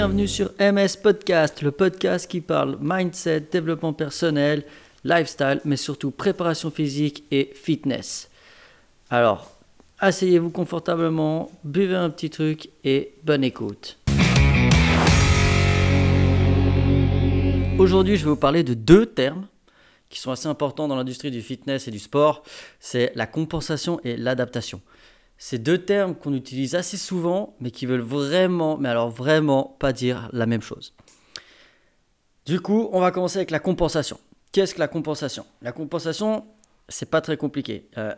bienvenue sur MS Podcast, le podcast qui parle mindset, développement personnel, lifestyle, mais surtout préparation physique et fitness. Alors, asseyez-vous confortablement, buvez un petit truc et bonne écoute. Aujourd'hui, je vais vous parler de deux termes qui sont assez importants dans l'industrie du fitness et du sport. C'est la compensation et l'adaptation. C'est deux termes qu'on utilise assez souvent, mais qui veulent vraiment, mais alors vraiment pas dire la même chose. Du coup, on va commencer avec la compensation. Qu'est-ce que la compensation? La compensation, c'est pas très compliqué. Euh,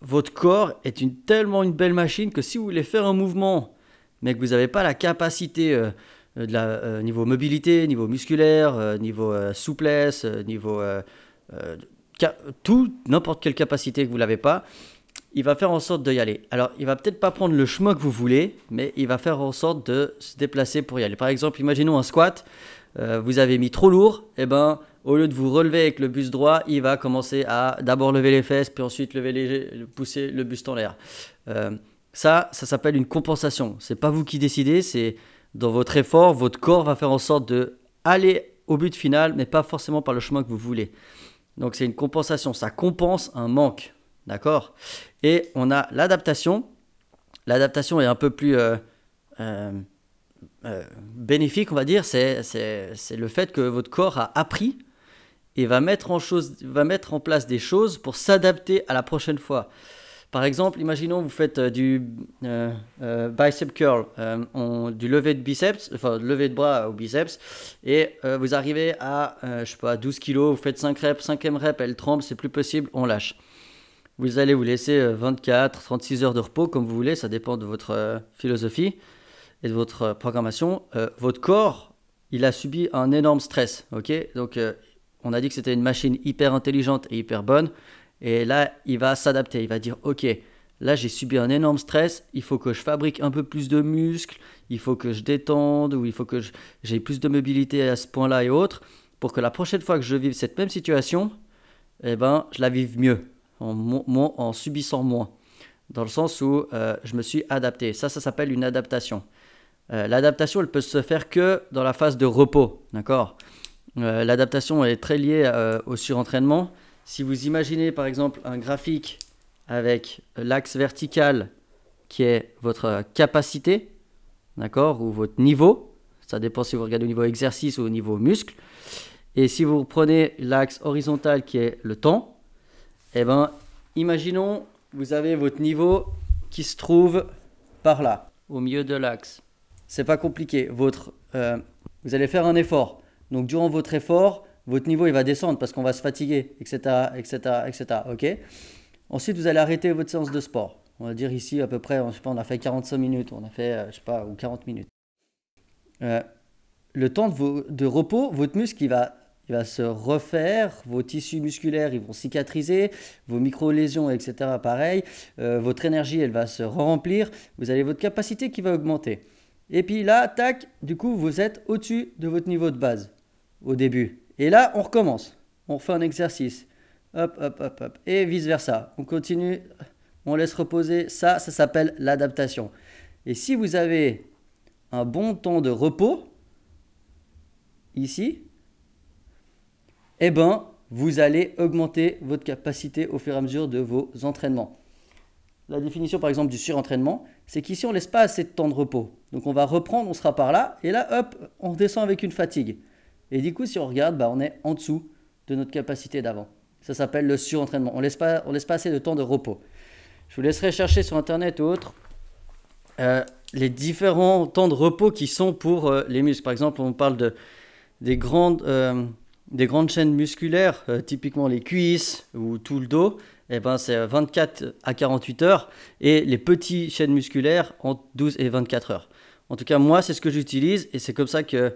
votre corps est une, tellement une belle machine que si vous voulez faire un mouvement, mais que vous n'avez pas la capacité euh, de la, euh, niveau mobilité, niveau musculaire, niveau souplesse, niveau tout, n'importe quelle capacité que vous l'avez pas, il va faire en sorte d'y aller. Alors, il va peut-être pas prendre le chemin que vous voulez, mais il va faire en sorte de se déplacer pour y aller. Par exemple, imaginons un squat, vous avez mis trop lourd, et eh ben au lieu de vous relever avec le buste droit, il va commencer à d'abord lever les fesses, puis ensuite lever les, pousser le buste en l'air. Euh, ça, ça s'appelle une compensation. C'est pas vous qui décidez, c'est dans votre effort, votre corps va faire en sorte de aller au but final, mais pas forcément par le chemin que vous voulez. Donc c'est une compensation, ça compense un manque, d'accord? Et on a l'adaptation. L'adaptation est un peu plus euh, euh, bénéfique, on va dire. C'est le fait que votre corps a appris et va mettre en, chose, va mettre en place des choses pour s'adapter à la prochaine fois. Par exemple, imaginons vous faites euh, du euh, euh, bicep curl, du lever de biceps, enfin lever de bras au biceps, et vous arrivez à, je sais pas, 12 kg, vous faites 5 reps, 5e rep, elle tremble, c'est plus possible, on lâche. Vous allez vous laisser 24, 36 heures de repos, comme vous voulez, ça dépend de votre philosophie et de votre programmation. votre corps, il a subi un énorme stress, ok? Donc on a dit que c'était une machine hyper intelligente et hyper bonne. Et là, il va s'adapter. Il va dire, OK, là, j'ai subi un énorme stress. Il faut que je fabrique un peu plus de muscles. Il faut que je détende ou il faut que j'ai plus de mobilité à ce point-là et autres pour que la prochaine fois que je vive cette même situation, eh ben, je la vive mieux, en, subissant moins. Dans le sens où euh, je me suis adapté. Ça, ça s'appelle une adaptation. Euh, l'adaptation, elle peut se faire que dans la phase de repos. D'accord? Euh, l'adaptation est très liée au surentraînement. Si vous imaginez par exemple un graphique avec l'axe vertical qui est votre capacité, d'accord, ou votre niveau, ça dépend si vous regardez au niveau exercice ou au niveau muscle. Et si vous prenez l'axe horizontal qui est le temps, eh ben, imaginons vous avez votre niveau qui se trouve par là, au milieu de l'axe. C'est pas compliqué. Votre, euh, vous allez faire un effort. Donc durant votre effort, votre niveau il va descendre parce qu'on va se fatiguer, etc., etc., etc. Ok? Ensuite, vous allez arrêter votre séance de sport. On va dire ici à peu près, je sais pas, on a fait 45 minutes, on a fait, euh, je sais pas, ou 40 minutes. Euh, le temps de, de, repos, votre muscle il va, il va se refaire, vos tissus musculaires ils vont cicatriser, vos micro-lésions, etc. Pareil, euh, votre énergie elle va se remplir, vous avez votre capacité qui va augmenter. Et puis là, tac, du coup vous êtes au-dessus de votre niveau de base au début. Et là, on recommence. On refait un exercice. Hop, hop, hop, hop. Et vice-versa. On continue, on laisse reposer. Ça, ça s'appelle l'adaptation. Et si vous avez un bon temps de repos, ici, eh ben, vous allez augmenter votre capacité au fur et à mesure de vos entraînements. La définition, par exemple, du surentraînement, c'est qu'ici, on ne laisse pas assez de temps de repos. Donc, on va reprendre, on sera par là, et là, hop, on descend avec une fatigue. Et du coup, si on regarde, bah, on est en dessous de notre capacité d'avant. Ça s'appelle le surentraînement. On ne laisse, pas, laisse pas assez de temps de repos. Je vous laisserai chercher sur Internet ou autre euh, les différents temps de repos qui sont pour euh, les muscles. Par exemple, on parle de, des, grandes, euh, des grandes chaînes musculaires, typiquement les cuisses ou tout le dos. Eh ben, c'est 24 à 48 heures. Et les petites chaînes musculaires, entre 12 et 24 heures. En tout cas, moi, c'est ce que j'utilise et c'est comme ça que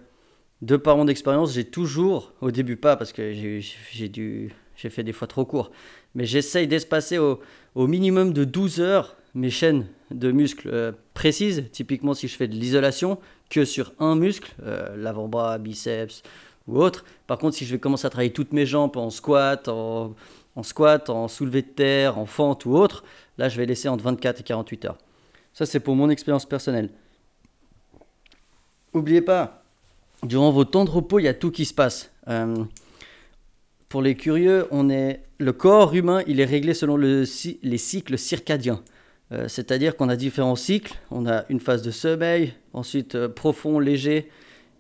de par mon expérience, j'ai toujours, au début pas parce que j'ai fait des fois trop court, mais j'essaye d'espacer au, au, minimum de 12 heures mes chaînes de muscles euh, précises, typiquement si je fais de l'isolation, que sur un muscle, euh, l'avant-bras, biceps ou. Par contre, si je vais commencer à travailler toutes mes jambes en squat, en, squat, en soulevé de terre, en fente ou autre, là je vais laisser entre 24 et 48 heures. Ça c'est pour mon expérience personnelle. N'oubliez pas, durant vos temps de repos, il y a tout qui se passe. Euh, pour les curieux, on est, le corps humain, il est réglé selon le, les cycles circadiens. Euh, c'est-à-dire qu'on a différents cycles. On a une phase de sommeil, ensuite euh, profond, léger,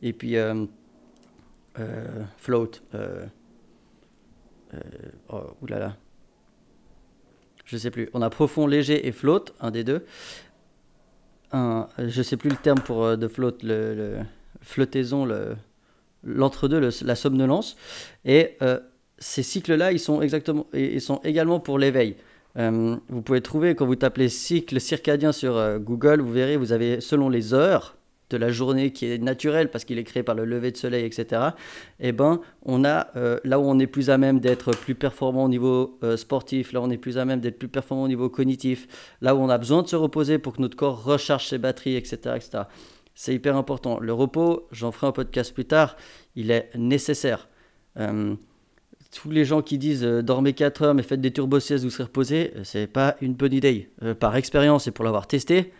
et puis float. oh, oulala. Je sais plus. On a profond, léger et float, un des deux. Un, je sais plus le terme pour de float, le, le flottaison, l'entre-deux, la somnolence. Et ces cycles-là, ils sont, exactement, ils sont également pour l'éveil. Euh, vous pouvez trouver, quand vous tapez cycle circadien sur euh, Google, vous verrez, vous avez selon les heures de la journée qui est naturelle parce qu'il est créé par le lever de soleil, etc. Et ben, on a euh, là où on est plus à même d'être plus performant au niveau sportif, là où on est plus à même d'être plus performant au niveau cognitif, là où on a besoin de se reposer pour que notre corps recharge ses batteries, etc., etc. C'est hyper important. Le repos, j'en ferai un podcast plus tard, il est nécessaire tous les gens qui disent euh, dormez 4 heures mais faites des turbo-siestes, vous serez reposé, euh, c'est pas une bonne idée. Euh, par expérience et pour l'avoir testé,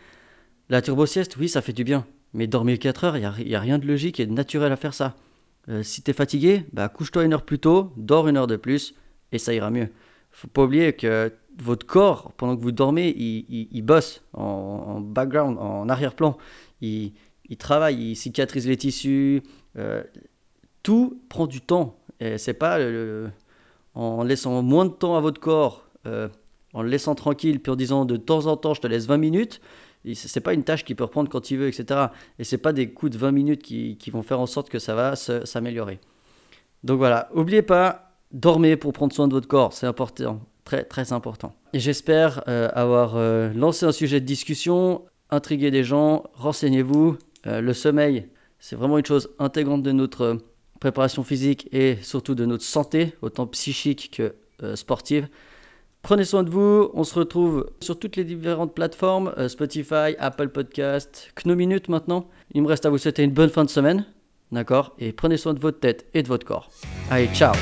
la turbo-sieste, oui, ça fait du bien. Mais dormir 4 heures, il n'y a, rien de logique et de naturel à faire ça. si tu es fatigué, bah, couche-toi une heure plus tôt, dors une heure de plus et ça ira mieux. faut pas oublier que votre corps, pendant que vous dormez, il, bosse en, background, en arrière-plan. Il, il, travaille, il cicatrise les tissus. tout prend du temps et c'est pas en laissant moins de temps à votre corps, euh, en le laissant tranquille, puis en disant de temps en temps je te laisse 20 minutes. C'est pas une tâche qu'il peut reprendre quand il veut, etc. Et c'est pas des coups de 20 minutes qui, vont faire en sorte que ça va s'améliorer. Donc voilà, n'oubliez pas, dormez pour prendre soin de votre corps, c'est important, très très important. Et j'espère euh, avoir euh, lancé un sujet de discussion, intrigué des gens, renseignez-vous. le sommeil, c'est vraiment une chose intégrante de notre préparation physique et surtout de notre santé, autant psychique que euh, sportive. Prenez soin de vous, on se retrouve sur toutes les différentes plateformes, euh, Spotify, Apple Podcast, Knominute maintenant. Il me reste à vous souhaiter une bonne fin de semaine, d'accord? Et prenez soin de votre tête et de votre corps. Allez, ciao